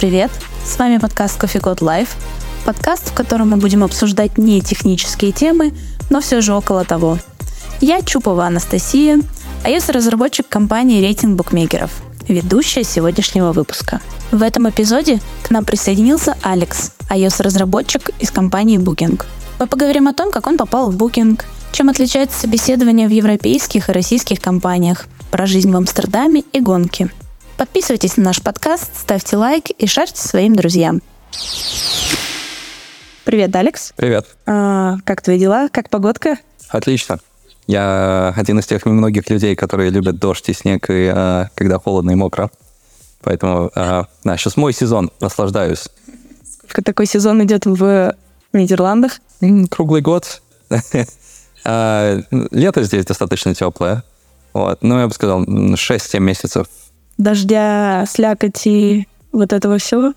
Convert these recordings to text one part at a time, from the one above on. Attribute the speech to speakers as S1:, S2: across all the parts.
S1: привет! С вами подкаст Coffee Code Live. Подкаст, в котором мы будем обсуждать не технические темы, но все же около того. Я Чупова Анастасия, iOS-разработчик компании рейтинг букмекеров, ведущая сегодняшнего выпуска. В этом эпизоде к нам присоединился Алекс, iOS-разработчик из компании Booking. Мы поговорим о том, как он попал в Booking, чем отличается собеседование в европейских и российских компаниях, про жизнь в Амстердаме и гонки – Подписывайтесь на наш подкаст, ставьте лайк и шарьте своим друзьям. Привет, Алекс.
S2: Привет.
S1: А, как твои дела? Как погодка?
S2: Отлично. Я один из тех немногих людей, которые любят дождь и снег, и а, когда холодно и мокро. Поэтому, а, да, сейчас мой сезон, наслаждаюсь.
S1: Сколько такой сезон идет в Нидерландах?
S2: Круглый год. А, лето здесь достаточно теплое. Вот. Ну, я бы сказал, 6-7 месяцев
S1: дождя, слякоти, вот этого всего?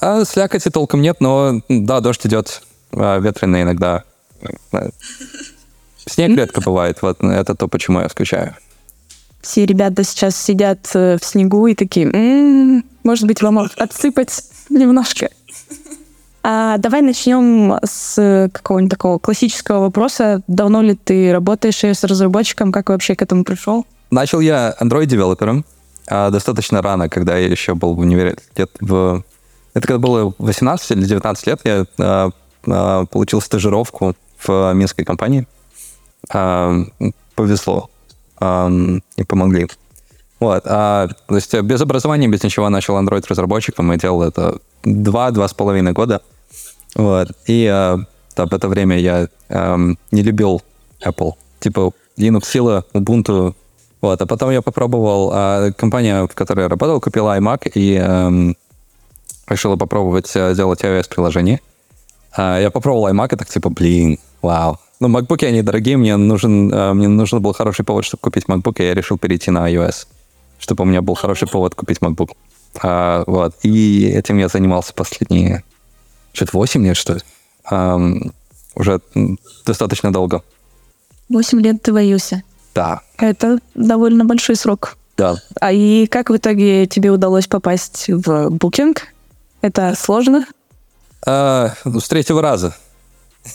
S2: А слякоти толком нет, но да, дождь идет а, ветреный иногда. Снег редко бывает, вот это то, почему я скучаю.
S1: Все ребята сейчас сидят э, в снегу и такие, м-м, может быть, вам отсыпать немножко. А давай начнем с какого-нибудь такого классического вопроса. Давно ли ты работаешь с разработчиком? Как вообще к этому пришел?
S2: Начал я Android-девелопером а, достаточно рано, когда я еще был в университете. В... Это когда было 18 или 19 лет, я а, а, получил стажировку в минской компании. А, повезло. А, и помогли. Вот. А, то есть без образования, без ничего начал Android-разработчиком и делал это два-два с половиной года. Вот. И а, да, в это время я а, не любил Apple. Типа Linux сила, Ubuntu вот, а потом я попробовал, а, компания, в которой я работал, купила iMac и эм, решила попробовать э, делать iOS-приложение. А, я попробовал iMac и так типа, блин, вау. Ну, MacBook они дорогие, мне нужен, э, мне нужен был хороший повод, чтобы купить MacBook, и я решил перейти на iOS, чтобы у меня был хороший повод купить MacBook. А, вот, и этим я занимался последние, что-то 8 лет, что ли? Um, уже достаточно долго.
S1: 8 лет ты в iOS?
S2: Да.
S1: Это довольно большой срок.
S2: Да.
S1: А и как в итоге тебе удалось попасть в Booking? Это сложно?
S2: А, ну, с третьего раза.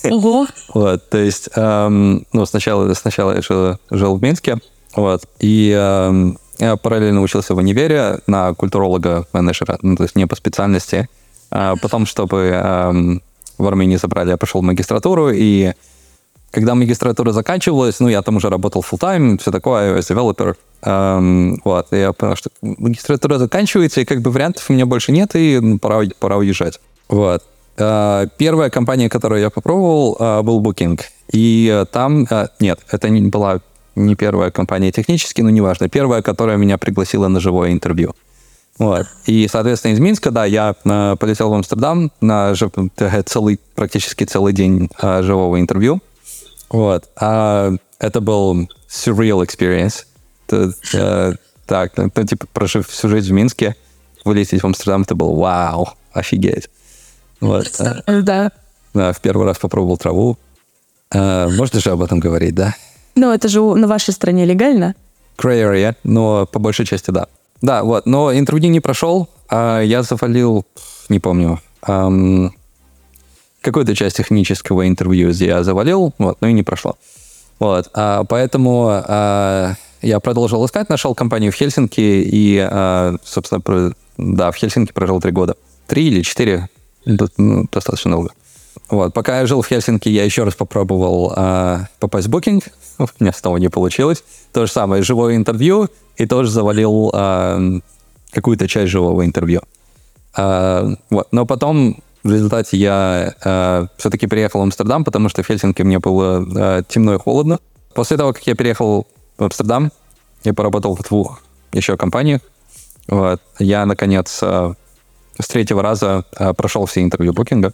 S1: Ого.
S2: вот, то есть, эм, ну, сначала, сначала я жил, жил в Минске, вот, и эм, я параллельно учился в универе на культуролога-менеджера, ну, то есть не по специальности. А потом, чтобы эм, в Армении забрали, я пошел в магистратуру, и когда магистратура заканчивалась, ну, я там уже работал full time все такое, developer. Эм, вот, и я понял, что магистратура заканчивается, и как бы вариантов у меня больше нет, и ну, пора, пора уезжать. Вот. Э, первая компания, которую я попробовал, э, был Booking. И э, там... Э, нет, это не была не первая компания технически, но неважно. Первая, которая меня пригласила на живое интервью. Вот. И, соответственно, из Минска, да, я э, полетел в Амстердам на целый, практически целый день э, живого интервью. Вот. А это был surreal experience. Это, э, так, ну, типа, прожив всю жизнь в Минске, вылететь в Амстердам, это был вау, офигеть. Вот.
S1: Да.
S2: Да, в первый раз попробовал траву. А, можно же об этом говорить, да?
S1: Ну, это же на вашей стране легально?
S2: Gray area, но по большей части да. Да, вот, но интервью не прошел, а я завалил, не помню, эм, какую-то часть технического интервью я завалил, вот, но и не прошло. Вот, а, поэтому а, я продолжил искать, нашел компанию в Хельсинки и, а, собственно, про, да, в Хельсинки прожил три года. Три или четыре, ну, достаточно долго. Вот, пока я жил в Хельсинки, я еще раз попробовал а, попасть в Booking, у меня снова не получилось. То же самое, живое интервью, и тоже завалил а, какую-то часть живого интервью. А, вот. Но потом в результате я э, все-таки переехал в Амстердам, потому что в Хельсинки мне было э, темно и холодно. После того, как я переехал в Амстердам, я поработал в двух еще компаниях. Вот, я, наконец, э, с третьего раза э, прошел все интервью букинга.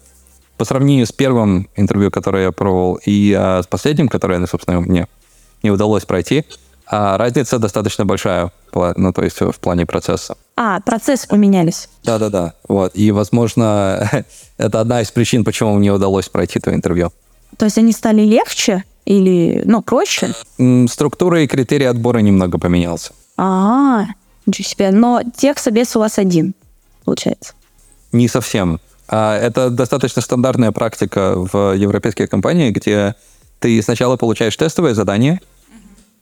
S2: По сравнению с первым интервью, которое я пробовал, и э, с последним, которое, собственно, мне не удалось пройти, а разница достаточно большая, ну, то есть в плане процесса.
S1: А, процессы поменялись.
S2: Да-да-да, вот. И, возможно, это одна из причин, почему мне удалось пройти то интервью.
S1: То есть они стали легче или, ну, проще?
S2: Структура и критерии отбора немного поменялся.
S1: А, ничего себе. Но тех собес у вас один, получается.
S2: не совсем. А это достаточно стандартная практика в европейских компаниях, где ты сначала получаешь тестовое задание, а,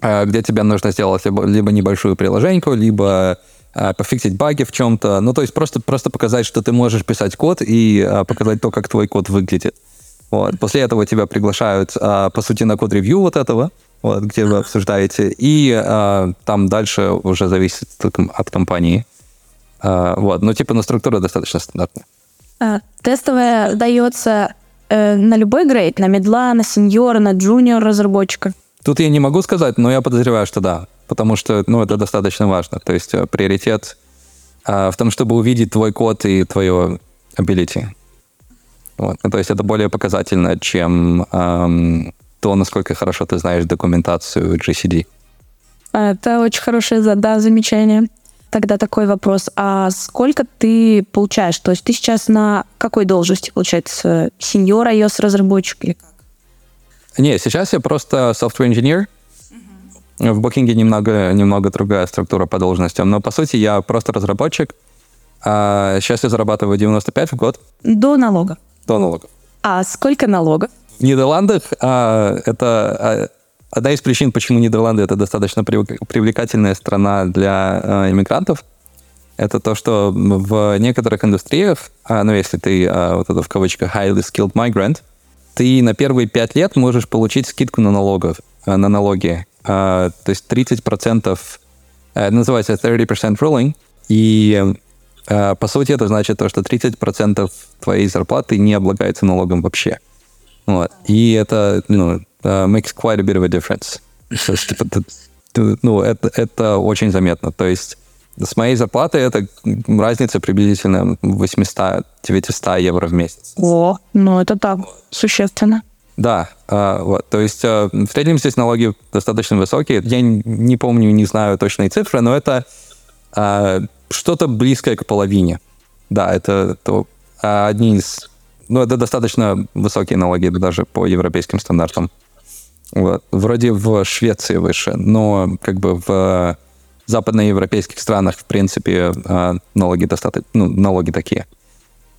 S2: где тебе нужно сделать либо, либо небольшую приложеньку, либо а, пофиксить баги в чем-то. Ну, то есть просто, просто показать, что ты можешь писать код и а, показать то, как твой код выглядит. Вот. После этого тебя приглашают, по сути, на код-ревью вот этого, вот, где вы обсуждаете, и там дальше уже зависит от компании. Вот. Ну, типа, но структура достаточно стандартная.
S1: А, тестовая дается э, на любой грейд, на медла, на сеньора, на джуниор разработчика?
S2: Тут я не могу сказать, но я подозреваю, что да, потому что, ну, это достаточно важно. То есть э, приоритет а, в том, чтобы увидеть твой код и твое ability. Вот. Ну, то есть это более показательно, чем эм, то, насколько хорошо ты знаешь документацию GCD.
S1: Это очень хорошее да, замечание. Тогда такой вопрос. А сколько ты получаешь? То есть ты сейчас на какой должности, получается? Сеньор iOS-разработчик или как?
S2: Не, сейчас я просто software engineer. В Booking немного, немного другая структура по должностям. Но, по сути, я просто разработчик. А сейчас я зарабатываю 95 в год.
S1: До налога?
S2: До налогов.
S1: А сколько налогов?
S2: В Нидерландах а, это а, одна из причин, почему Нидерланды это достаточно привлекательная страна для а, иммигрантов. Это то, что в некоторых индустриях, а, ну если ты а, вот это в кавычках highly skilled migrant, ты на первые пять лет можешь получить скидку на налогов, а, на налоги. А, то есть 30%, а, это называется 30% ruling, и по сути это значит то, что 30% твоей зарплаты не облагается налогом вообще. Вот. И это, ну, makes quite a bit of a difference. Типа, ну, это, это очень заметно. То есть с моей зарплатой это разница приблизительно 800-900 евро в месяц.
S1: О, ну это так, существенно.
S2: Да, э, вот, то есть э, в среднем здесь налоги достаточно высокие. Я не помню, не знаю точные цифры, но это э, что-то близкое к половине. Да, это, это одни из ну, это достаточно высокие налоги даже по европейским стандартам. Вот. Вроде в Швеции выше, но как бы в западноевропейских странах, в принципе, а, налоги достаточно, ну, налоги такие.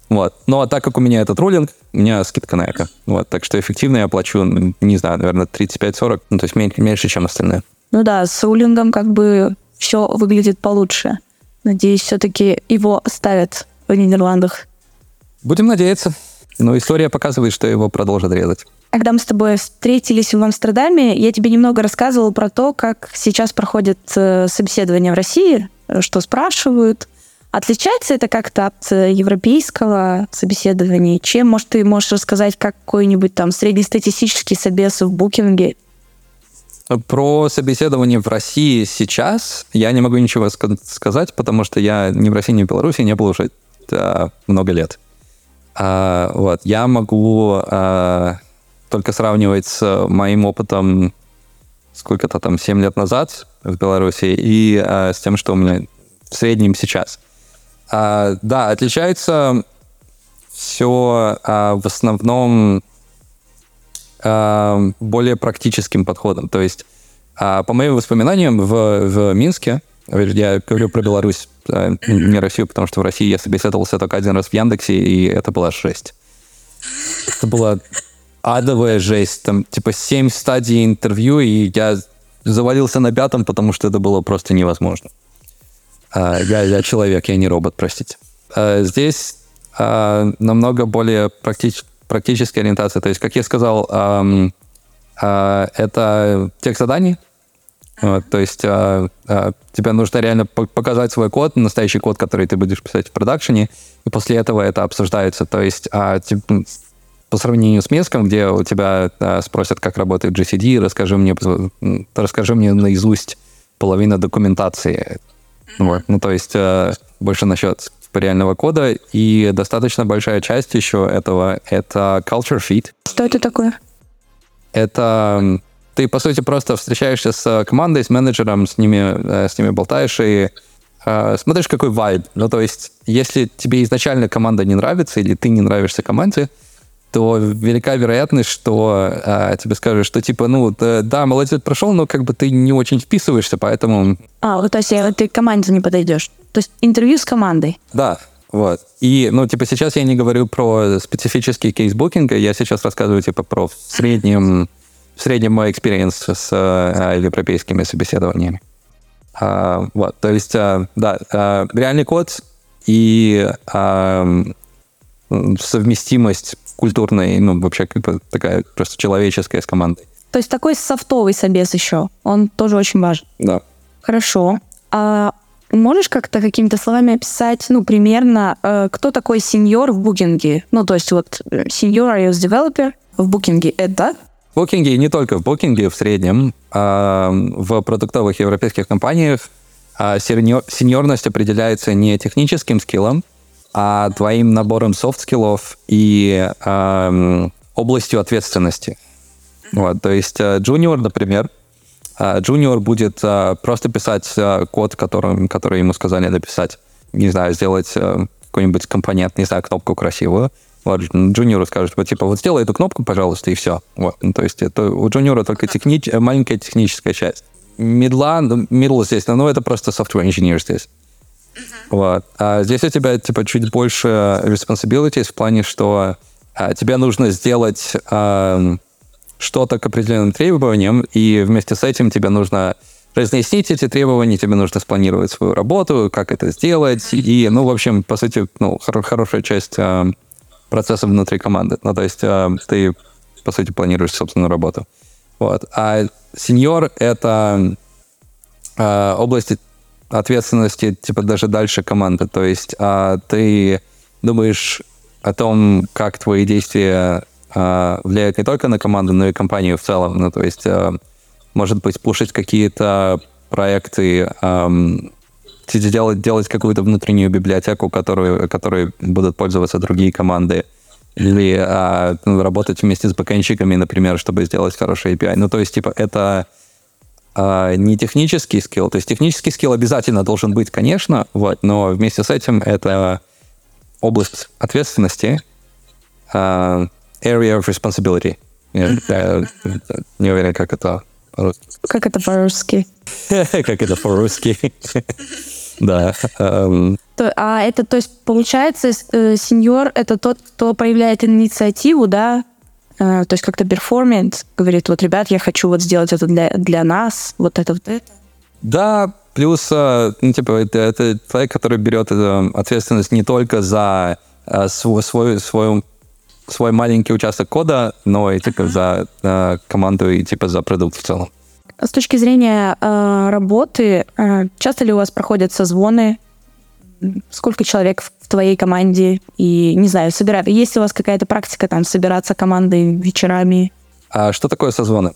S2: Вот. Но так как у меня этот рулинг, у меня скидка на это. Вот. Так что эффективно я плачу, не знаю, наверное, 35-40, ну, то есть меньше, меньше, чем остальные.
S1: Ну да, с рулингом как бы все выглядит получше. Надеюсь, все-таки его оставят в Нидерландах.
S2: Будем надеяться. Но история показывает, что его продолжат резать.
S1: Когда мы с тобой встретились в Амстердаме, я тебе немного рассказывала про то, как сейчас проходят э, собеседования в России, э, что спрашивают. Отличается это как-то от э, европейского собеседования? Чем, может, ты можешь рассказать какой-нибудь там среднестатистический собес в букинге?
S2: Про собеседование в России сейчас я не могу ничего сказать, потому что я ни в России, ни в Беларуси не был уже да, много лет. А, вот, я могу а, только сравнивать с моим опытом сколько-то там, 7 лет назад в Беларуси и а, с тем, что у меня в среднем сейчас. А, да, отличается все а, в основном а, более практическим подходом. То есть, а, по моим воспоминаниям, в, в Минске я говорю про Беларусь, а не Россию, потому что в России я собеседовался только один раз в Яндексе, и это была жесть. Это была адовая жесть. Там, типа, семь стадий интервью, и я завалился на пятом, потому что это было просто невозможно. А, я, я человек, я не робот, простите. А, здесь а, намного более практич, практическая ориентация. То есть, как я сказал, а, а, это текст заданий, вот, то есть а, а, тебе нужно реально показать свой код, настоящий код, который ты будешь писать в продакшене, и после этого это обсуждается. То есть а, типа, по сравнению с Минском, где у тебя а, спросят, как работает GCD, расскажи мне, расскажи мне наизусть половину документации. Вот. Ну, то есть а, больше насчет реального кода, и достаточно большая часть еще этого — это culture fit.
S1: Что это такое?
S2: Это ты, по сути, просто встречаешься с командой, с менеджером, с ними, э, с ними болтаешь и э, смотришь, какой вайб. Ну, то есть, если тебе изначально команда не нравится или ты не нравишься команде, то велика вероятность, что э, тебе скажут, что типа, ну, да, да, молодец, прошел, но как бы ты не очень вписываешься, поэтому...
S1: А, то есть ты к команде не подойдешь. То есть интервью с командой.
S2: Да, Вот. И, ну, типа, сейчас я не говорю про специфический кейс Booking а, я сейчас рассказываю, типа, про в среднем, в среднем мой experience с а, европейскими собеседованиями. А, вот, то есть, а, да, а, реальный код и а, совместимость культурной, ну, вообще, как бы такая просто человеческая с командой.
S1: То есть такой софтовый собес еще, он тоже очень важен.
S2: Да.
S1: Хорошо. А можешь как-то какими-то словами описать, ну, примерно, э, кто такой senior в Booking е? Ну, то есть вот senior iOS developer в Booking е это?
S2: В Booking е, не только в Booking е, в среднем, а в продуктовых европейских компаниях а senior, senior ность определяется не техническим skill ом, а твоим набором soft skill ов и э, областью ответственности. Вот, то есть junior, например, Junior будет просто писать код, который, который ему сказали написать. Не знаю, сделать какой-нибудь компонент, не знаю, кнопку красивую. Вот, junior у скажут, вот, типа, вот сделай эту кнопку, пожалуйста, и все. Вот, ну, то есть это у junior а только техни... маленькая техническая часть. Middle а, middle здесь, ну, это просто software engineer здесь. Вот. А здесь у тебя, типа, чуть больше responsibilities в плане, что а, тебе нужно сделать а, что-то к определенным требованиям, и вместе с этим тебе нужно разъяснить эти требования, тебе нужно спланировать свою работу, как это сделать, и, ну, в общем, по сути, ну, хор- хорошая часть э, процесса внутри команды. Ну, то есть э, ты, по сути, планируешь собственную работу. Вот. А сеньор — это э, область ответственности, типа, даже дальше команды. То есть э, ты думаешь о том, как твои действия а, влияет не только на команду, но и компанию в целом. Ну, то есть, а, может быть, пушить какие-то проекты, делать, делать какую-то внутреннюю библиотеку, которую, которой будут пользоваться другие команды, или а, ну, работать вместе с бэкэнщиками, например, чтобы сделать хороший API. Ну, то есть, типа, это а, не технический скилл. То есть технический скилл обязательно должен быть, конечно, вот, но вместе с этим это область ответственности, а, area of responsibility. Я, я, не уверен, как это по-русски.
S1: Как это по-русски?
S2: как это по-русски. да.
S1: А это, то есть, получается, э, сеньор — это тот, кто проявляет инициативу, да, то есть как-то перформит, говорит, вот, ребят, я хочу вот сделать это для, для нас, вот это, вот это.
S2: Да, плюс, э, ну, типа, это, это человек, который берет ответственность не только за свой, свой, свою свой маленький участок кода, но и типа за э, команду и типа за продукт в целом.
S1: С точки зрения э, работы, э, часто ли у вас проходят созвоны? Сколько человек в твоей команде? И, не знаю, собирают. Есть ли у вас какая-то практика там собираться командой вечерами?
S2: А что такое созвоны?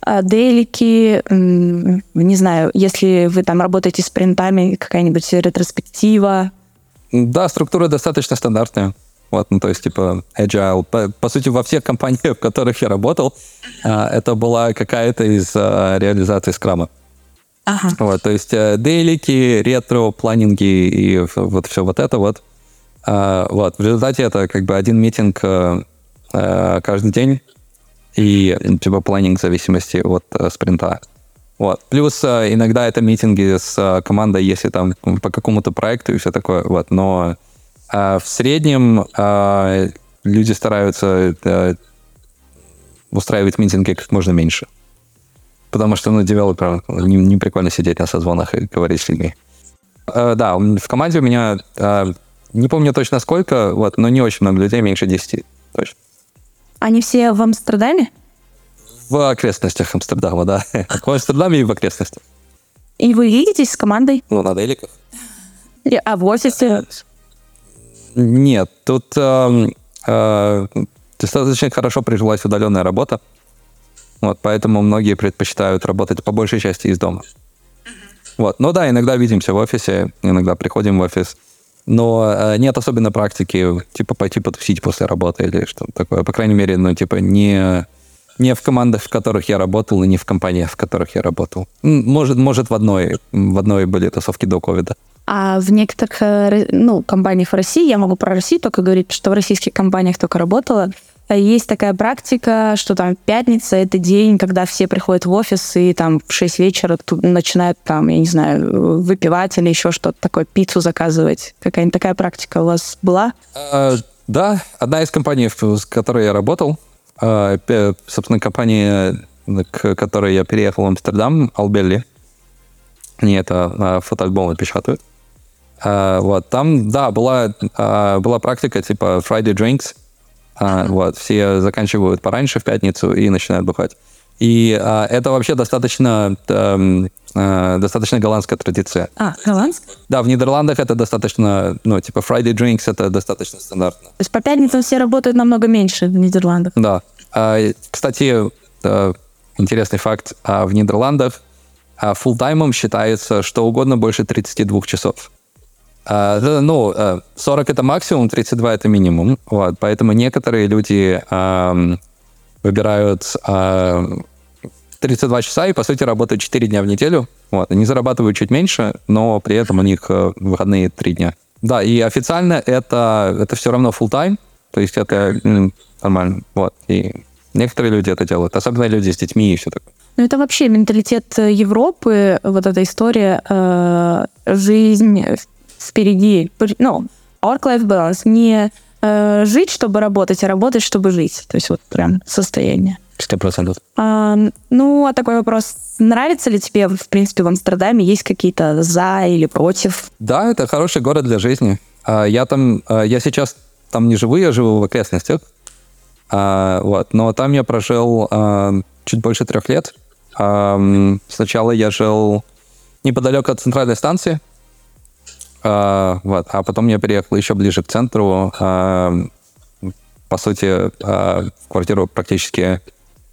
S1: А, дейлики, не знаю, если вы там работаете с принтами, какая-нибудь ретроспектива?
S2: Да, структура достаточно стандартная. Вот, ну, то есть, типа, agile. По, по сути, во всех компаниях, в которых я работал, uh, это была какая-то из uh, реализаций скрама. Ага. Вот, то есть, uh, дейлики, ретро, планинги и вот все вот это вот. Uh, вот, в результате это как бы один митинг uh, каждый день и типа планинг в зависимости от uh, спринта. Вот. Плюс uh, иногда это митинги с uh, командой, если там по какому-то проекту и все такое. Вот. Но а в среднем а, люди стараются а, устраивать митинги как можно меньше. Потому что, ну, девелоперам не, не прикольно сидеть на созвонах и говорить с людьми. А, да, в команде у меня, а, не помню точно сколько, вот, но не очень много людей, меньше 10 точно.
S1: Они все в Амстердаме?
S2: В окрестностях Амстердама, да. В Амстердаме и в окрестностях.
S1: И вы видитесь с командой?
S2: Ну, на деликах.
S1: А в офисе?
S2: Нет, тут э, э, достаточно хорошо прижилась удаленная работа. Вот, поэтому многие предпочитают работать по большей части из дома. Вот. Ну да, иногда видимся в офисе, иногда приходим в офис. Но э, нет особенно практики, типа, пойти потусить после работы или что-то такое. По крайней мере, ну, типа, не, не в командах, в которых я работал, и не в компаниях, в которых я работал. Может, может в одной, в одной были тусовки до ковида.
S1: А в некоторых э, ну, компаниях в России, я могу про Россию только говорить, что в российских компаниях только работала, есть такая практика, что там пятница — это день, когда все приходят в офис и там в 6 вечера начинают там, я не знаю, выпивать или еще что-то такое, пиццу заказывать. Какая-нибудь такая практика у вас была?
S2: А, да, одна из компаний, с которой я работал, а, собственно, компания, к которой я переехал в Амстердам, Албелли, они это а, фотоальбомы печатают. А, вот, там, да, была, была практика типа Friday Drinks, а, вот, все заканчивают пораньше в пятницу и начинают бухать. И а, это вообще достаточно, а, а, достаточно голландская традиция.
S1: А, голландская?
S2: Да, в Нидерландах это достаточно, ну, типа Friday Drinks это достаточно стандартно. То
S1: есть по пятницам все работают намного меньше в Нидерландах?
S2: Да. А, кстати, интересный факт. А в Нидерландах full считается что угодно больше 32 часов. Uh, ну, 40 это максимум, 32 это минимум. Вот, поэтому некоторые люди uh, выбирают uh, 32 часа и, по сути, работают 4 дня в неделю. Вот, они зарабатывают чуть меньше, но при этом у них выходные 3 дня. Да, и официально это, это все равно full time, то есть это нормально. Вот, и некоторые люди это делают, особенно люди с детьми и все такое.
S1: Ну, это вообще менталитет Европы, вот эта история, э, жизнь впереди. Ну, work-life balance. Не э, жить, чтобы работать, а работать, чтобы жить. То есть вот прям состояние.
S2: Сто процентов.
S1: А, ну, а такой вопрос. Нравится ли тебе, в принципе, в Амстердаме? Есть какие-то за или против?
S2: Да, это хороший город для жизни. А, я там, а, я сейчас там не живу, я живу в окрестностях. А, вот, но там я прожил чуть больше трех лет. Сначала я жил неподалеку от центральной станции, а, вот. А потом я переехал еще ближе к центру. А, по сути, а, квартиру практически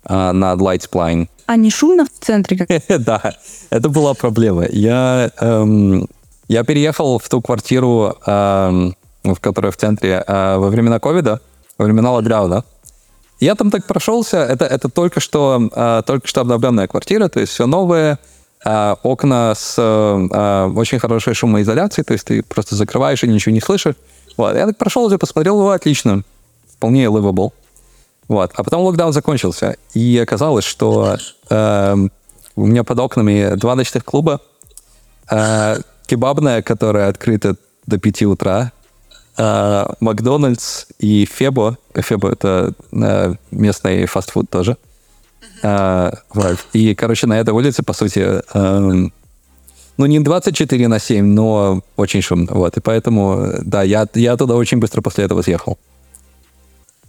S2: а, над Lightspline.
S1: А не шумно в центре?
S2: Как? да, это была проблема. Я, эм, я переехал в ту квартиру, эм, в которой в центре, э, во времена ковида, во времена локдауна. Я там так прошелся. Это, это только что, э, только что обновленная квартира, то есть все новое, окна с а, очень хорошей шумоизоляцией, то есть ты просто закрываешь и ничего не слышишь. Вот. Я так прошел и посмотрел, его отлично, вполне livable. Вот. А потом локдаун закончился, и оказалось, что э, у меня под окнами два ночных клуба, э, кебабная, которая открыта до 5 утра, э, Макдональдс и Фебо. Фебо — это э, местный фастфуд тоже — а. И, короче, на этой улице, по сути, эм, ну, не 24 на 7, но очень шумно. Вот. И поэтому, да, я, я туда очень быстро после этого съехал.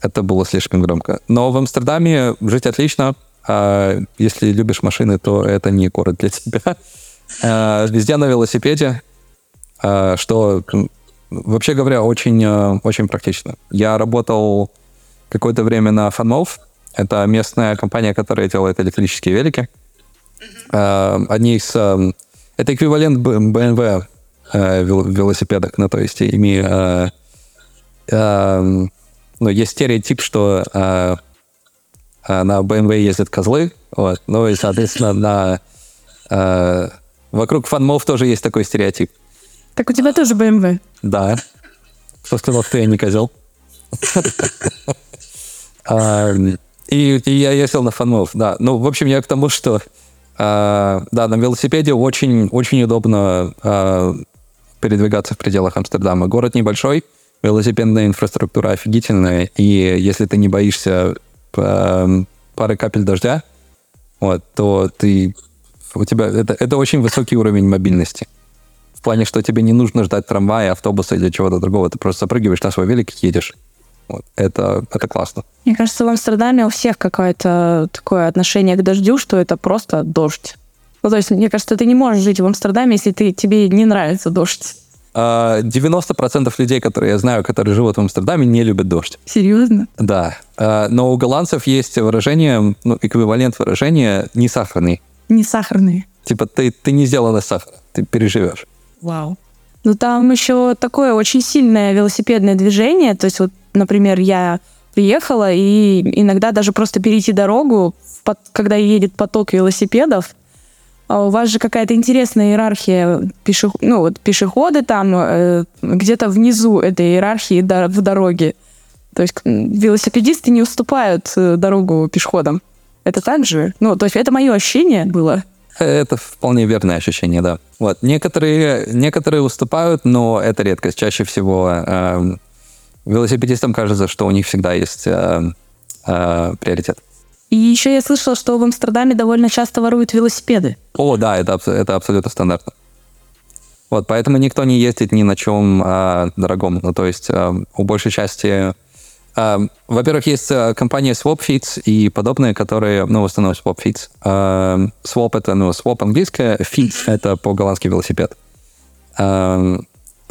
S2: Это было слишком громко. Но в Амстердаме жить отлично. А если любишь машины, то это не город для тебя. А, везде на велосипеде, а, что, вообще говоря, очень, э, очень практично. Я работал какое-то время на Фанмов, это местная компания, которая делает электрические велики. Uh-huh. Одни из... Это эквивалент BMW э, велосипедок. Ну, то есть ими... Э, эм, ну, есть стереотип, что э, на BMW ездят козлы, вот, ну и, соответственно, на... Вокруг фанмов тоже есть такой стереотип.
S1: Так у тебя тоже BMW?
S2: Да. Кто сказал, что я не козел? И, и я ездил на фанмов, да. Ну, в общем, я к тому, что э, да, на велосипеде очень, очень удобно э, передвигаться в пределах Амстердама. Город небольшой, велосипедная инфраструктура офигительная, и если ты не боишься э, пары капель дождя, вот, то ты у тебя это, это очень высокий уровень мобильности. В плане, что тебе не нужно ждать трамвая, автобуса или чего-то другого. Ты просто запрыгиваешь на свой велик и едешь. Вот. Это, это классно.
S1: Мне кажется, в Амстердаме у всех какое-то такое отношение к дождю, что это просто дождь. Ну, то есть, мне кажется, ты не можешь жить в Амстердаме, если ты, тебе не нравится дождь.
S2: 90% а, людей, которые я знаю, которые живут в Амстердаме, не любят дождь.
S1: Серьезно?
S2: Да. А, но у голландцев есть выражение, ну, эквивалент выражения «не сахарный».
S1: Не сахарный.
S2: Типа ты, ты не сделан из сахара, ты переживешь.
S1: Вау. Ну, там еще такое очень сильное велосипедное движение. То есть, вот, например, я приехала, и иногда даже просто перейти дорогу, когда едет поток велосипедов, а у вас же какая-то интересная иерархия пешеход, ну, вот пешеходы там, э, где-то внизу этой иерархии в дороге. То есть велосипедисты не уступают э, дорогу пешеходам. Это так же? Ну, то есть это мое ощущение было.
S2: Это вполне верное ощущение, да. Вот. Некоторые, некоторые уступают, но это редкость. Чаще всего э, велосипедистам кажется, что у них всегда есть э, э, приоритет.
S1: И еще я слышала, что в Амстердаме довольно часто воруют велосипеды.
S2: О, да, это, это абсолютно стандартно. Вот, поэтому никто не ездит ни на чем э, дорогом. Ну, то есть э, у большей части... Э, во-первых, есть э, компания SwapFeeds и подобные, которые, ну, в основном SwapFeeds. Э, Swap — это, ну, Swap английское, Feeds — это по-голландски велосипед. Э,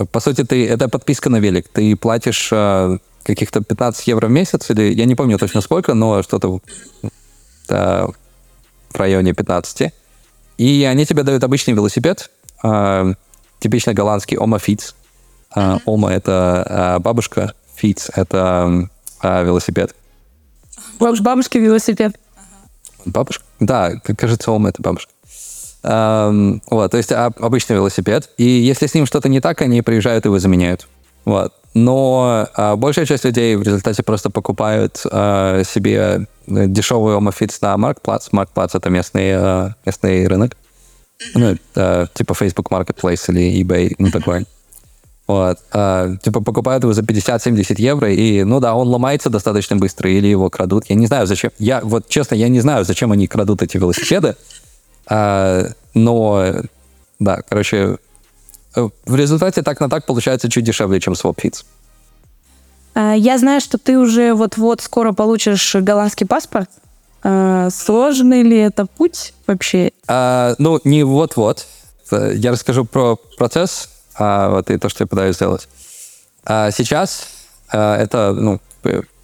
S2: по сути, ты, это подписка на велик. Ты платишь э, каких-то 15 евро в месяц, или я не помню точно сколько, но что-то да, в районе 15. И они тебе дают обычный велосипед, э, типичный голландский Ома Фиц. Э, Ома — это э, бабушка, Фиц — это э, велосипед.
S1: Бабушки велосипед.
S2: Бабушка? Да, кажется, Ома — это бабушка. Um, вот, то есть обычный велосипед. И если с ним что-то не так, они приезжают и его заменяют. Вот. Но а, большая часть людей в результате просто покупают а, себе дешевый омофитс на Marketplace. Marketplace — это местный, а, местный рынок. Ну, а, типа Facebook Marketplace или eBay, ну такой. Вот. А, типа покупают его за 50-70 евро, и, ну да, он ломается достаточно быстро, или его крадут. Я не знаю, зачем. Я, вот честно, я не знаю, зачем они крадут эти велосипеды. А, но, да, короче, Э, в результате так на так получается чуть дешевле, чем SwapFits.
S1: А, я знаю, что ты уже вот-вот скоро получишь голландский паспорт. А, сложный ли это путь вообще?
S2: А, ну, не вот-вот. Э, я расскажу про процесс а, вот, и то, что я пытаюсь сделать. А сейчас а, это ну,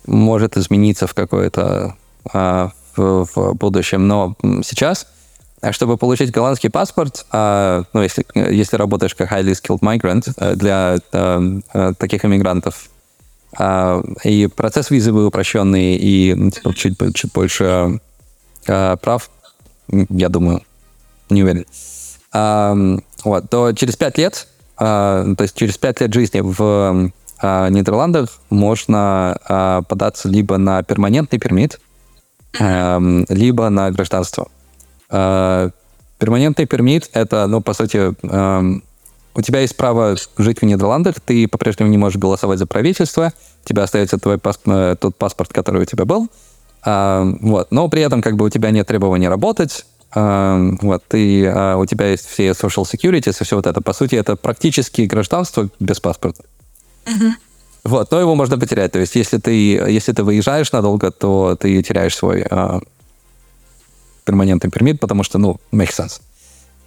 S2: может измениться в какое-то а, в, в будущем, но сейчас чтобы получить голландский паспорт, а, ну, если, если работаешь как highly skilled migrant э, для э, таких иммигрантов, а, и процесс визы был упрощенный, и ну, типа, чуть, чуть больше прав, я думаю, не уверен, вот, то через пять лет, то есть через пять лет жизни в Нидерландах можно податься либо на перманентный пермит, либо на гражданство. Э, перманентный пермит — это, ну, по сути, эм, у тебя есть право жить в Нидерландах, ты по-прежнему не можешь голосовать за правительство, у тебя остается твой пасп... Э, тот паспорт, который у тебя был, эм, вот, но при этом как бы у тебя нет требований работать, эм, вот, ты, э, у тебя есть все social security, все вот это, по сути, это практически гражданство без паспорта. Вот, но его можно потерять. То есть, если ты, если ты выезжаешь надолго, то ты теряешь свой перманентный пермит, потому что, ну, make sense.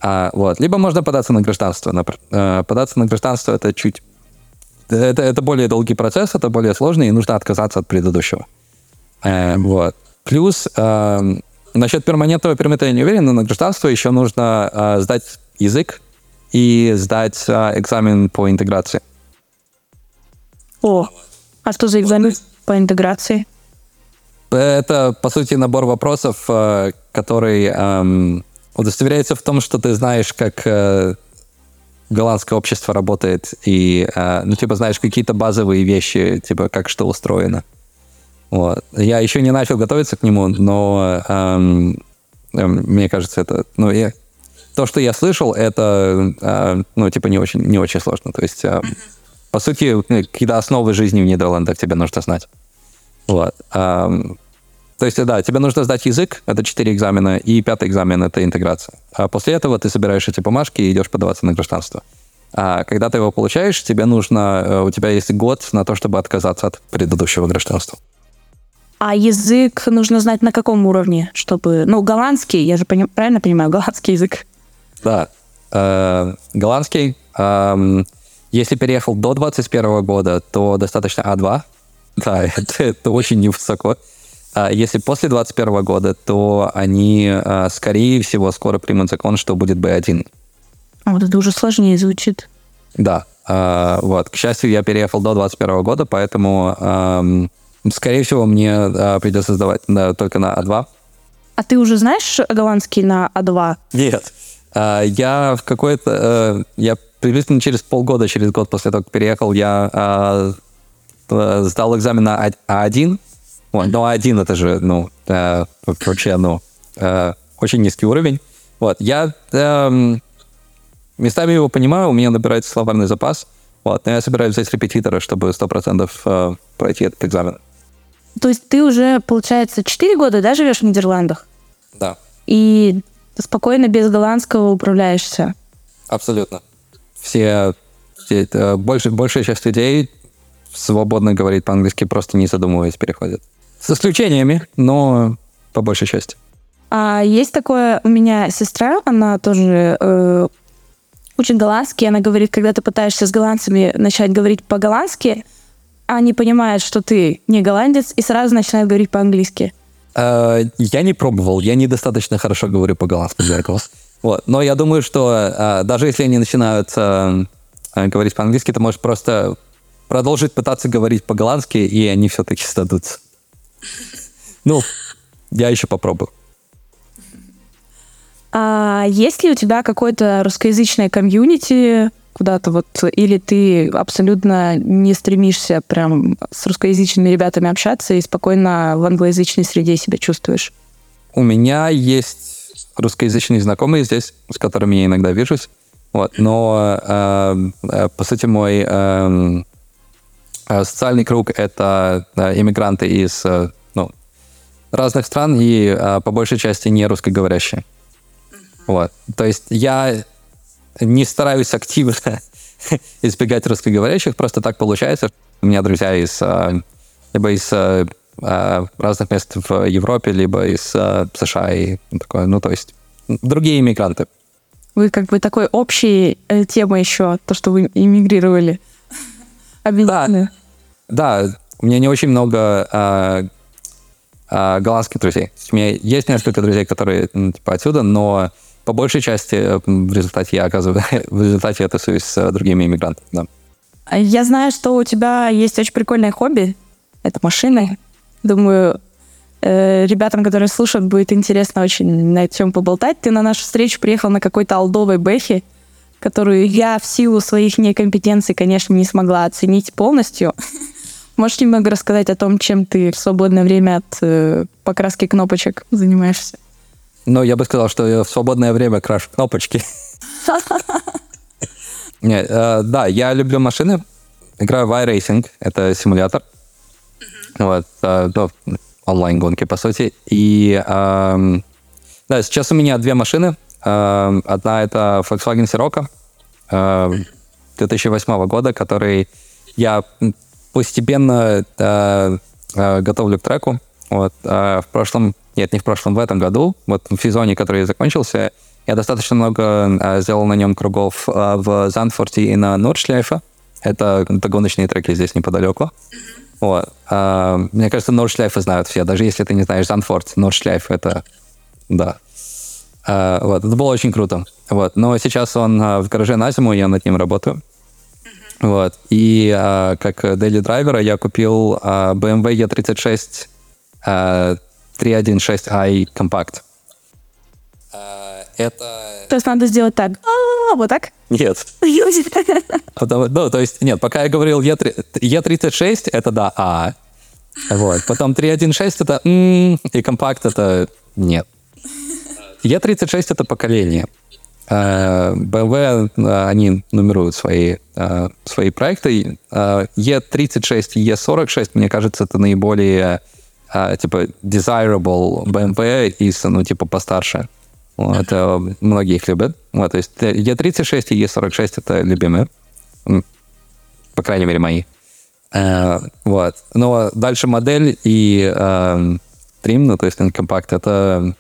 S2: А, вот. Либо можно податься на гражданство. На, э, податься на гражданство это чуть... Это, это более долгий процесс, это более сложный, и нужно отказаться от предыдущего. Э, вот. Плюс э, насчет перманентного пермита я не уверен, но на гражданство еще нужно э, сдать язык и сдать э, экзамен по интеграции.
S1: О, а что за экзамен по интеграции?
S2: Это, по сути, набор вопросов, э, который эм, удостоверяется в том, что ты знаешь, как э, голландское общество работает, и, э, ну, типа, знаешь какие-то базовые вещи, типа, как что устроено. Вот. Я еще не начал готовиться к нему, но эм, эм, мне кажется, это, ну, я, то, что я слышал, это, э, ну, типа, не очень, не очень сложно. То есть, э, по сути, какие-то основы жизни в Нидерландах тебе нужно знать. Вот. То есть, да, тебе нужно сдать язык, это 4 экзамена, и пятый экзамен — это интеграция. А после этого ты собираешь эти бумажки и идешь подаваться на гражданство. А когда ты его получаешь, тебе нужно, э, у тебя есть год на то, чтобы отказаться от предыдущего гражданства.
S1: А язык нужно знать на каком уровне, чтобы... Ну, голландский, я же пони... правильно понимаю, голландский язык.
S2: Да. Э, голландский. Э, если переехал до 21 года, то достаточно А2. Да, это, это очень невысоко. А если после 2021 года, то они, а, скорее всего, скоро примут закон, что будет B1.
S1: А вот это уже сложнее звучит.
S2: Да. А, вот. К счастью, я переехал до 2021 года, поэтому, скорее всего, мне придется сдавать только на А2.
S1: А ты уже знаешь голландский на А2?
S2: Нет. Я в какой-то... Э, я приблизительно через полгода, через год после того, как переехал, я сдал экзамен на А1. Вот, но А1 это же, ну, э, вообще, ну, э, очень низкий уровень. Вот, я э, местами его понимаю, у меня набирается словарный запас. Вот, но я собираюсь взять репетитора, чтобы 100% э, пройти этот экзамен.
S1: То есть ты уже, получается, 4 года, да, живешь в Нидерландах?
S2: Да.
S1: И спокойно без голландского управляешься?
S2: Абсолютно. Все, все это, больше, большая часть людей свободно говорит по-английски, просто не задумываясь переходит. С исключениями, но по большей части.
S1: А есть такое, у меня сестра, она тоже э, учит голландский, она говорит, когда ты пытаешься с голландцами начать говорить по-голландски, они понимают, что ты не голландец, и сразу начинают говорить по-английски.
S2: Э, я не пробовал, я недостаточно хорошо говорю по-голландски для этого. Вот. Но я думаю, что э, даже если они начинают э, говорить по-английски, ты можешь просто продолжить пытаться говорить по-голландски, и они все-таки сдадутся. Ну, я еще попробую.
S1: А есть ли у тебя какое-то русскоязычное комьюнити куда-то вот, или ты абсолютно не стремишься прям с русскоязычными ребятами общаться и спокойно в англоязычной среде себя чувствуешь?
S2: У меня есть русскоязычные знакомые здесь, с которыми я иногда вижусь. Вот, но, э, э, по сути, мой э, э социальный круг — это э, иммигранты из э, ну, разных стран и э, по большей части не русскоговорящие. Вот. То есть я не стараюсь активно избегать русскоговорящих, просто так получается. У меня друзья из либо из разных мест в Европе, либо из США и такое, ну, то есть другие иммигранты.
S1: Вы как бы такой общей э, темы еще, то, что вы иммигрировали.
S2: Обязательно. Да, да, у меня не очень много а, а, голландских друзей. У меня есть несколько друзей, которые ну, типа отсюда, но по большей части э, в результате я оказываю, в результате я тусуюсь с э, другими иммигрантами, да.
S1: А я знаю, что у тебя есть очень прикольное хобби. Это машины. Думаю, э, ребятам, которые слушают, будет интересно очень на чем поболтать. Ты на нашу встречу приехал на какой-то алдовой бэхе, которую я в силу своих некомпетенций, конечно, не смогла оценить полностью. Можешь немного рассказать о том, чем ты в свободное время от э, покраски кнопочек занимаешься?
S2: Но я бы сказал, что я в свободное время крашу кнопочки. Нет, э, да, я люблю машины. Играю в iRacing, это симулятор. Вот, э, ну, онлайн-гонки, по сути. И э, да, сейчас у меня две машины. Э, одна это Volkswagen Sirocco э, 2008 года, который я постепенно э, э, готовлю к треку. Вот, э, в прошлом нет, не в прошлом, в этом году, вот в сезоне, который закончился, я достаточно много э, сделал на нем кругов э, в Зандфорте и на Нордшляйфе. Это, это гоночные треки здесь неподалеку. Вот. Э, мне кажется, Нордшляйфа знают все. Даже если ты не знаешь Зандфорт, Нордшляйф — это... Да. Э, вот. Это было очень круто. Вот. Но сейчас он э, в гараже на зиму, я над ним работаю. Вот. И э, как дейли драйвера я купил э, BMW E36 э, 3.1.6i Compact.
S1: А, это... То есть надо сделать так. А, вот так?
S2: Нет. Потому, ну, то есть, нет, пока я говорил E36, это да, А. Вот. Потом 3.1.6 это м, и компакт это нет. E36 это поколение. BMW, а, они нумеруют свои, свои проекты. E36 и E46, мне кажется, это наиболее типа desirable BMW из, ну, типа постарше. Это многие их любят. Вот, то есть E36 и E46 это любимые. По крайней мере, мои. Вот. Но дальше модель и Trim, ну, то есть компакт, это,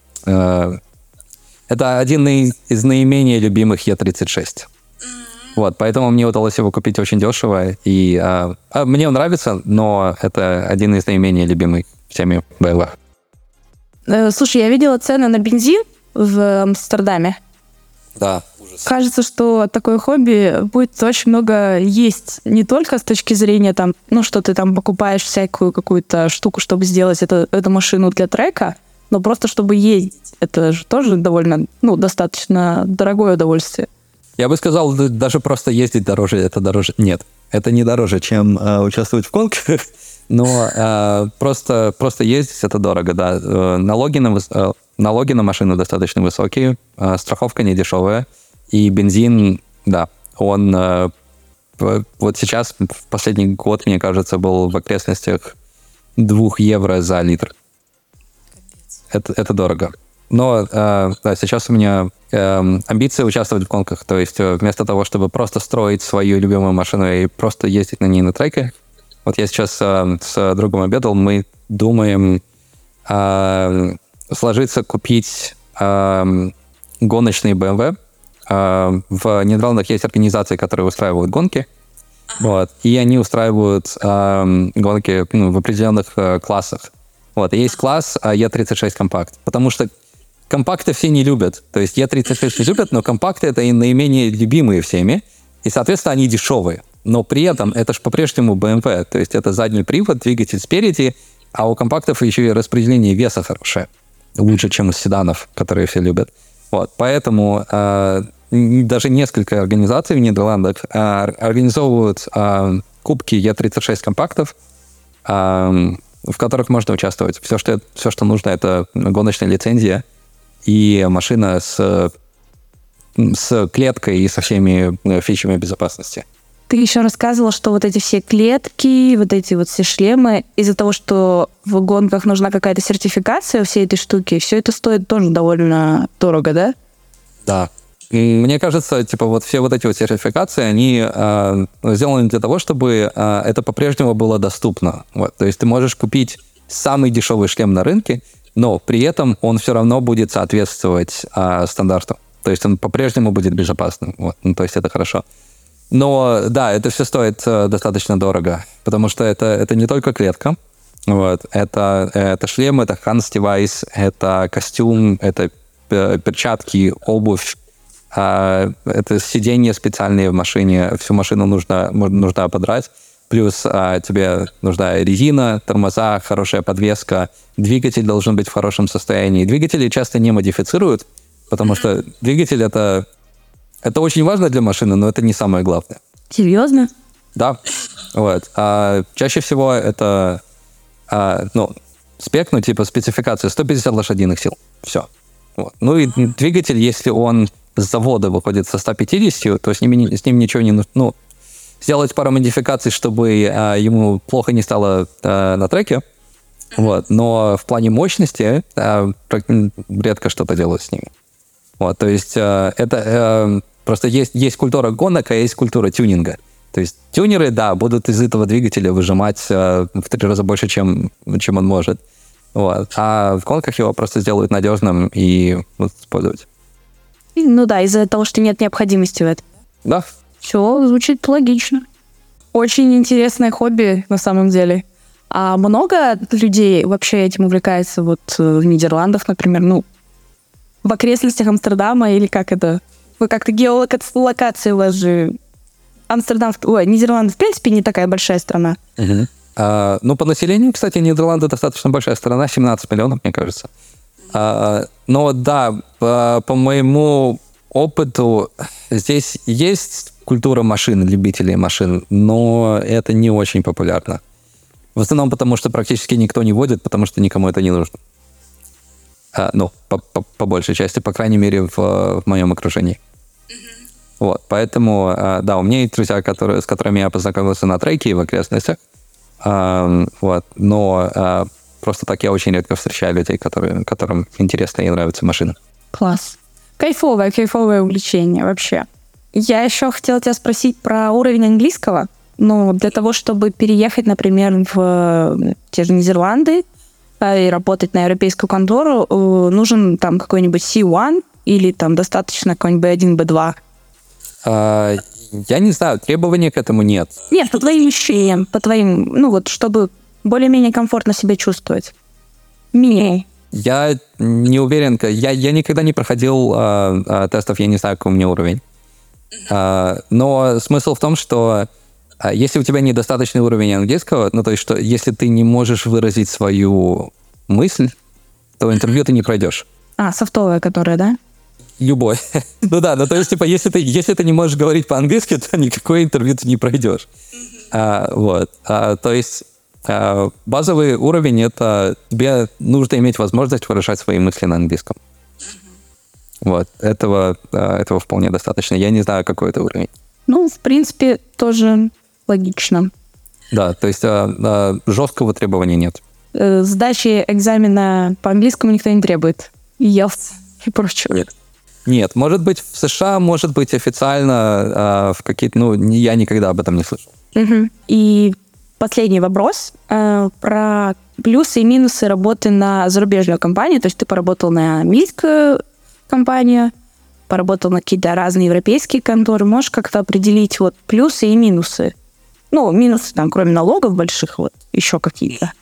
S2: это один из наименее любимых E36. Вот, поэтому мне удалось его купить очень дешево. И uh, мне он нравится, но это один из наименее любимых всеми BMW.
S1: Э, слушай, я видела цены на бензин в Амстердаме.
S2: Да,
S1: ужас. Кажется, что такое хобби будет очень много есть, не только с точки зрения там, ну, что ты там покупаешь всякую какую-то штуку, чтобы сделать это, эту машину для трека, но просто чтобы ездить. Это же тоже довольно, ну, достаточно дорогое удовольствие.
S2: Я бы сказал, даже просто ездить дороже, это дороже. Нет. Это не дороже, чем э, участвовать в гонках, но э, просто, просто ездить это дорого, да. Э, налоги на, э, налоги на машину достаточно высокие, э, страховка не дешевая, и бензин, да, он э, вот сейчас, в последний год, мне кажется, был в окрестностях 2 евро за литр. Это, это дорого. Но э, да, сейчас у меня э, амбиции участвовать в гонках. То есть э, вместо того, чтобы просто строить свою любимую машину и просто ездить на ней на треке, вот я сейчас э, с другом обедал, мы думаем э, сложиться купить э, гоночный BMW. Э, в Нидерландах есть организации, которые устраивают гонки. Вот, и они устраивают э, гонки ну, в определенных э, классах. Вот, есть класс э, E36 компакт, потому что компакты все не любят. То есть E36 не любят, но компакты это и наименее любимые всеми, и, соответственно, они дешевые. Но при этом это же по-прежнему BMW, то есть это задний привод, двигатель спереди, а у компактов еще и распределение веса хорошее. Лучше, чем у седанов, которые все любят. Вот, поэтому э, даже несколько организаций в Нидерландах э, организовывают э, кубки Е36 компактов, э, в которых можно участвовать. Все что, все, что нужно, это гоночная лицензия и машина с, с клеткой и со всеми фичами безопасности.
S1: Ты еще рассказывал, что вот эти все клетки, вот эти вот все шлемы, из-за того, что в гонках нужна какая-то сертификация всей этой штуки, все это стоит тоже довольно дорого, да?
S2: Да. Мне кажется, типа вот все вот эти вот сертификации, они э, сделаны для того, чтобы э, это по-прежнему было доступно. Вот. То есть ты можешь купить самый дешевый шлем на рынке, но при этом он все равно будет соответствовать э, стандарту. То есть он по-прежнему будет безопасным. Вот. Ну, то есть это хорошо. Но да, это все стоит э, достаточно дорого, потому что это, это не только клетка, вот, это, это шлем, это HANS device, это костюм, это перчатки, обувь, э, это сиденье специальные в машине, всю машину нужно, нужно подрать, плюс э, тебе нужна резина, тормоза, хорошая подвеска, двигатель должен быть в хорошем состоянии. Двигатели часто не модифицируют, потому что двигатель это это очень важно для машины, но это не самое главное.
S1: Серьезно?
S2: Да. Вот. А чаще всего это, а, ну, спек, ну, типа спецификация 150 лошадиных сил. Все. Вот. Ну и двигатель, если он с завода выходит со 150, то с ним, с ним ничего не нужно. Ну, сделать пару модификаций, чтобы а, ему плохо не стало а, на треке. Вот. Но в плане мощности а, редко что-то делают с ними. Вот, то есть а, это а, Просто есть, есть культура гонок, а есть культура тюнинга. То есть тюнеры, да, будут из этого двигателя выжимать э, в три раза больше, чем, чем он может. Вот. А в гонках его просто сделают надежным и вот, использовать.
S1: Ну да, из-за того, что нет необходимости в этом.
S2: Да.
S1: Все звучит логично. Очень интересное хобби на самом деле. А много людей вообще этим увлекается вот э, в Нидерландах, например, ну, в окрестностях Амстердама или как это вы как-то геолокация у вас же... Амстердам, ой, Нидерланды, в принципе, не такая большая страна.
S2: Угу. А, ну, по населению, кстати, Нидерланды достаточно большая страна, 17 миллионов, мне кажется. А, но да, по, по моему опыту, здесь есть культура машин, любителей машин, но это не очень популярно. В основном потому, что практически никто не водит, потому что никому это не нужно. А, ну, по, по, по большей части, по крайней мере, в, в моем окружении. Вот, поэтому, э, да, у меня есть друзья, которые, с которыми я познакомился на треке и в окрестностях. Вот, но э, просто так я очень редко встречаю людей, которые, которым интересно и нравится машина.
S1: Класс. Кайфовое, кайфовое увлечение вообще. Я еще хотела тебя спросить про уровень английского. Ну, для того, чтобы переехать, например, в э, те же Нидерланды и работать на европейскую контору, нужен там какой-нибудь C1 или там достаточно какой-нибудь B1, B2?
S2: А, я не знаю, требований к этому нет.
S1: Нет, по твоим ощущениям, по твоим, ну вот, чтобы более-менее комфортно себя чувствовать. Мне.
S2: Я не уверен, я, я никогда не проходил э, э, тестов, я не знаю, какой у меня уровень. Э, но смысл в том, что э, если у тебя недостаточный уровень английского, ну то есть, что если ты не можешь выразить свою мысль, то интервью ты не пройдешь.
S1: А, софтовая, которая, да?
S2: Любой. ну да, ну то есть, типа, если ты, если ты не можешь говорить по-английски, то никакое интервью ты не пройдешь. А, вот. А, то есть базовый уровень — это тебе нужно иметь возможность выражать свои мысли на английском. Вот. Этого, а, этого вполне достаточно. Я не знаю, какой это уровень.
S1: Ну, в принципе, тоже логично.
S2: Да, то есть а, а, жесткого требования нет.
S1: Э, Сдачи экзамена по английскому никто не требует. IELTS и прочего.
S2: Нет. Нет, может быть, в США, может быть, официально а, в какие-то... Ну, я никогда об этом не слышал.
S1: Мгм. И последний вопрос э, про плюсы и минусы работы на зарубежную компанию. То есть ты поработал на американскую компанию, поработал на какие-то разные европейские конторы. Можешь как-то определить вот плюсы и минусы? Ну, минусы там, кроме налогов больших, вот еще какие-то.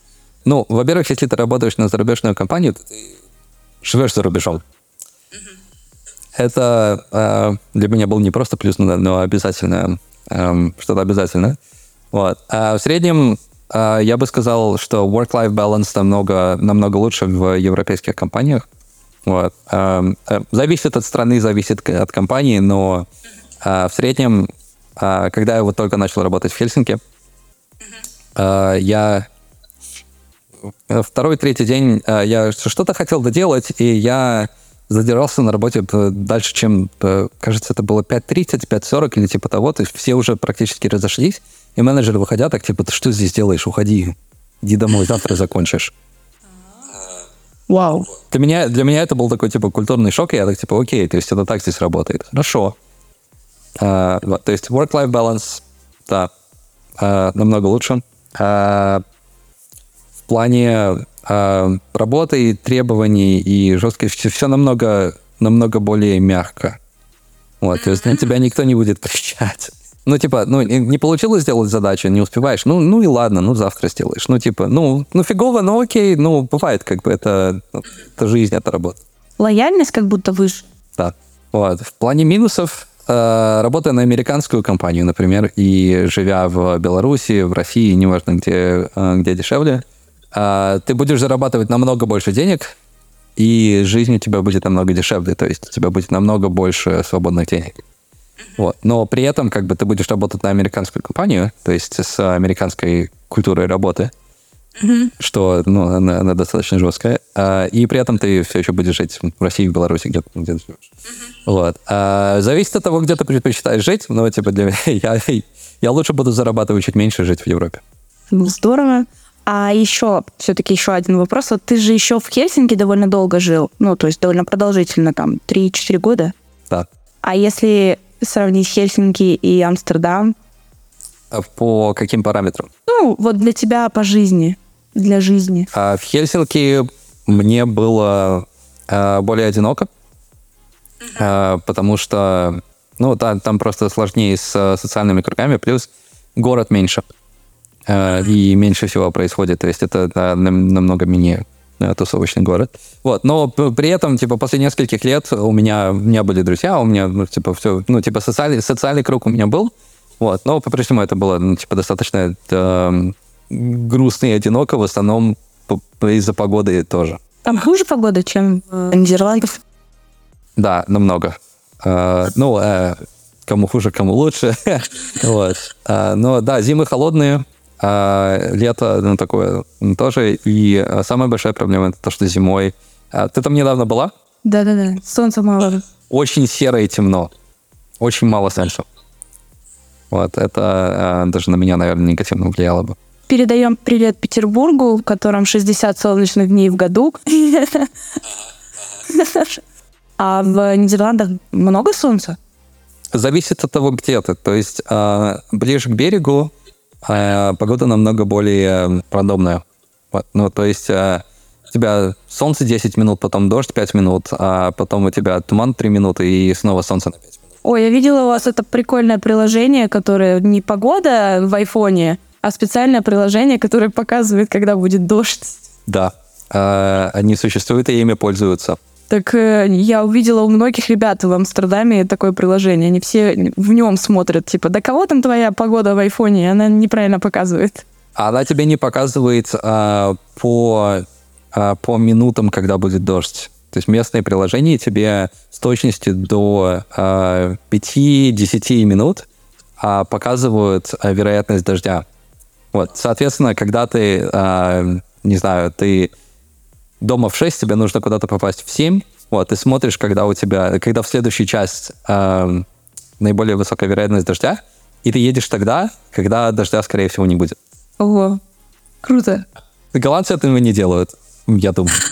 S2: Ну, во-первых, если ты работаешь на зарубежную компанию, ты живешь за рубежом. Это э, для меня был не просто плюс, но, но обязательно эм, что-то обязательное. Вот. А в среднем э, я бы сказал, что work-life balance намного, намного лучше в европейских компаниях. Вот. Эм, э, зависит от страны, зависит от компании, но э, в среднем, когда я вот только начал работать в Хельсинки, я Э, второй, третий день я что-то хотел доделать, и я задержался на работе э, дальше, чем, кажется, это было 5.30, 5.40 или типа того, то есть все уже практически разошлись, и менеджеры выходя так, типа, ты что здесь делаешь, уходи, иди домой, завтра закончишь.
S1: Вау.
S2: Для меня, для меня это был такой, типа, культурный шок, и я так, типа, окей, то есть это так здесь работает. Хорошо. А, вот, то есть work-life balance, да, а, намного лучше. А, в плане а, работы, и требований и жесткости все, намного, намного более мягко. Вот, то есть на тебя никто не будет кричать. Ну, типа, ну, не получилось сделать задачу, не успеваешь, ну, ну и ладно, ну, завтра сделаешь. Ну, типа, ну, ну фигово, но окей, ну, бывает, как бы, это, ну, это жизнь, это работа.
S1: Лояльность как будто выше.
S2: Да. Вот. В плане минусов, э, работая на американскую компанию, например, и живя в Беларуси, в России, неважно где, э, где дешевле, э, ты будешь зарабатывать намного больше денег, и жизнь у тебя будет намного дешевле, то есть у тебя будет намного больше свободных денег. Вот. Но при этом как бы ты будешь работать на американскую компанию, то есть с американской культурой работы, что ну, она, она достаточно жесткая. А, и при этом ты все еще будешь жить в России, в Беларуси, где, где ты живешь. Вот. А, зависит от того, где ты предпочитаешь жить. Но типа для меня я, я лучше буду зарабатывать чуть меньше жить в Европе.
S1: Ну, Здорово. А еще, все-таки еще один вопрос. Вот ты же еще в Хельсинки довольно долго жил. Ну, то есть довольно продолжительно, там, 3-4 года.
S2: Да.
S1: А если сравнить Хельсинки и Амстердам,
S2: А По каким параметрам?
S1: ну, вот для тебя по жизни, для жизни.
S2: А в Хельсинки мне было а, более одиноко, а, потому что ну, там, там просто сложнее с а, социальными кругами, плюс город меньше, а, и меньше всего происходит, то есть это да, нам- намного менее тусовочный город. Вот, но при этом, типа, после нескольких лет у меня, у меня были друзья, у меня, ну, типа, все, ну, типа, социальный, социальный круг у меня был, вот, но по-прежнему это было, ну, типа, достаточно эм, грустно и одиноко, в основном из-за погоды тоже.
S1: Там хуже погода, чем в Нидерландах.
S2: Да, намного. Э, ну, э, кому хуже, кому лучше. вот. Э, но да, зимы холодные, а лето, ну, такое тоже. И э, самая большая проблема это то, что зимой... А, ты там недавно была?
S1: Да-да-да, солнца мало.
S2: Очень серо и темно. Очень мало солнца. Вот, это э, даже на меня, наверное, негативно влияло бы.
S1: Передаем привет Петербургу, в котором 60 солнечных дней в году. А в Нидерландах много солнца?
S2: Зависит от того, где ты. То есть э, ближе к берегу э, погода намного более продобная. Ну, то есть э, у тебя солнце 10 минут, потом дождь 5 минут, а потом у тебя туман 3 минуты и снова солнце на 5 минут.
S1: Ой, я видела у вас это прикольное приложение, которое не погода в айфоне, а специальное приложение, которое показывает, когда будет дождь.
S2: Да. Э, они существуют и ими пользуются.
S1: Так э, я увидела у многих ребят в Амстердаме такое приложение. Они все в нем смотрят, типа, да кого там твоя погода в айфоне? Она неправильно показывает.
S2: А она тебе не показывает а, по, а, по минутам, когда будет дождь. То есть местные приложения тебе с точностью до э, 5-10 минут э, показывают э, вероятность дождя. Вот, соответственно, когда ты, э, не знаю, ты дома в 6, тебе нужно куда-то попасть в 7, вот, ты смотришь, когда у тебя, когда в следующий час э, наиболее высокая вероятность дождя, и ты едешь тогда, когда дождя, скорее всего, не будет.
S1: Ого, круто.
S2: Голландцы этого не делают, я думаю.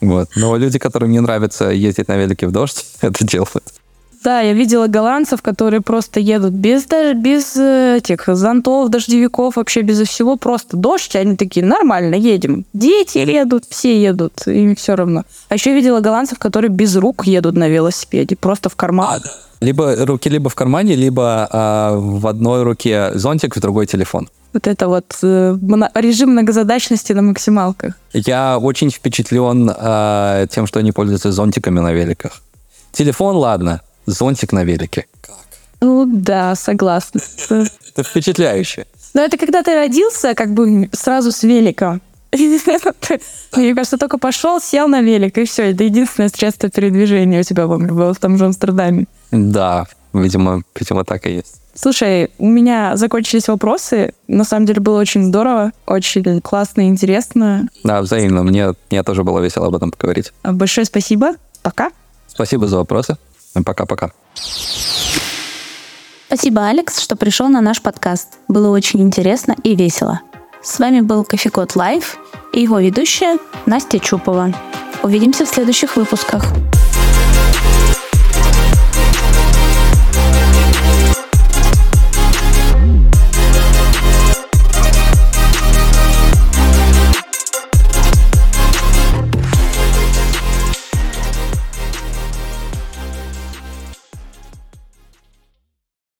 S2: Вот. Но люди, которым не нравится ездить на велике в дождь, это делают.
S1: Да, я видела голландцев, которые просто едут без, без э, этих зонтов, дождевиков, вообще без всего, просто дождь, они такие, нормально, едем. Дети едут, все едут, им все равно. А еще видела голландцев, которые без рук едут на велосипеде, просто в карман.
S2: А, либо руки либо в кармане, либо а, в одной руке зонтик, в другой телефон.
S1: Вот это вот э, режим многозадачности на максималках.
S2: Я очень впечатлен э, тем, что они пользуются зонтиками на великах. Телефон, ладно, зонтик на велике. Как?
S1: Ну да, согласна.
S2: Это впечатляюще.
S1: Но это когда ты родился, как бы сразу с великом. Мне кажется, только пошел, сел на велик, и все. Это единственное средство передвижения у тебя было в том же Амстердаме.
S2: Да, видимо, видимо, так и есть.
S1: Слушай, у меня закончились вопросы. На самом деле было очень здорово, очень классно и интересно.
S2: Да, взаимно. Мне, мне тоже было весело об этом поговорить.
S1: Большое спасибо. Пока.
S2: Спасибо за вопросы. Пока-пока.
S1: Спасибо, Алекс, что пришел на наш подкаст. Было очень интересно и весело. С вами был Кофекот Лайв и его ведущая Настя Чупова. Увидимся в следующих выпусках.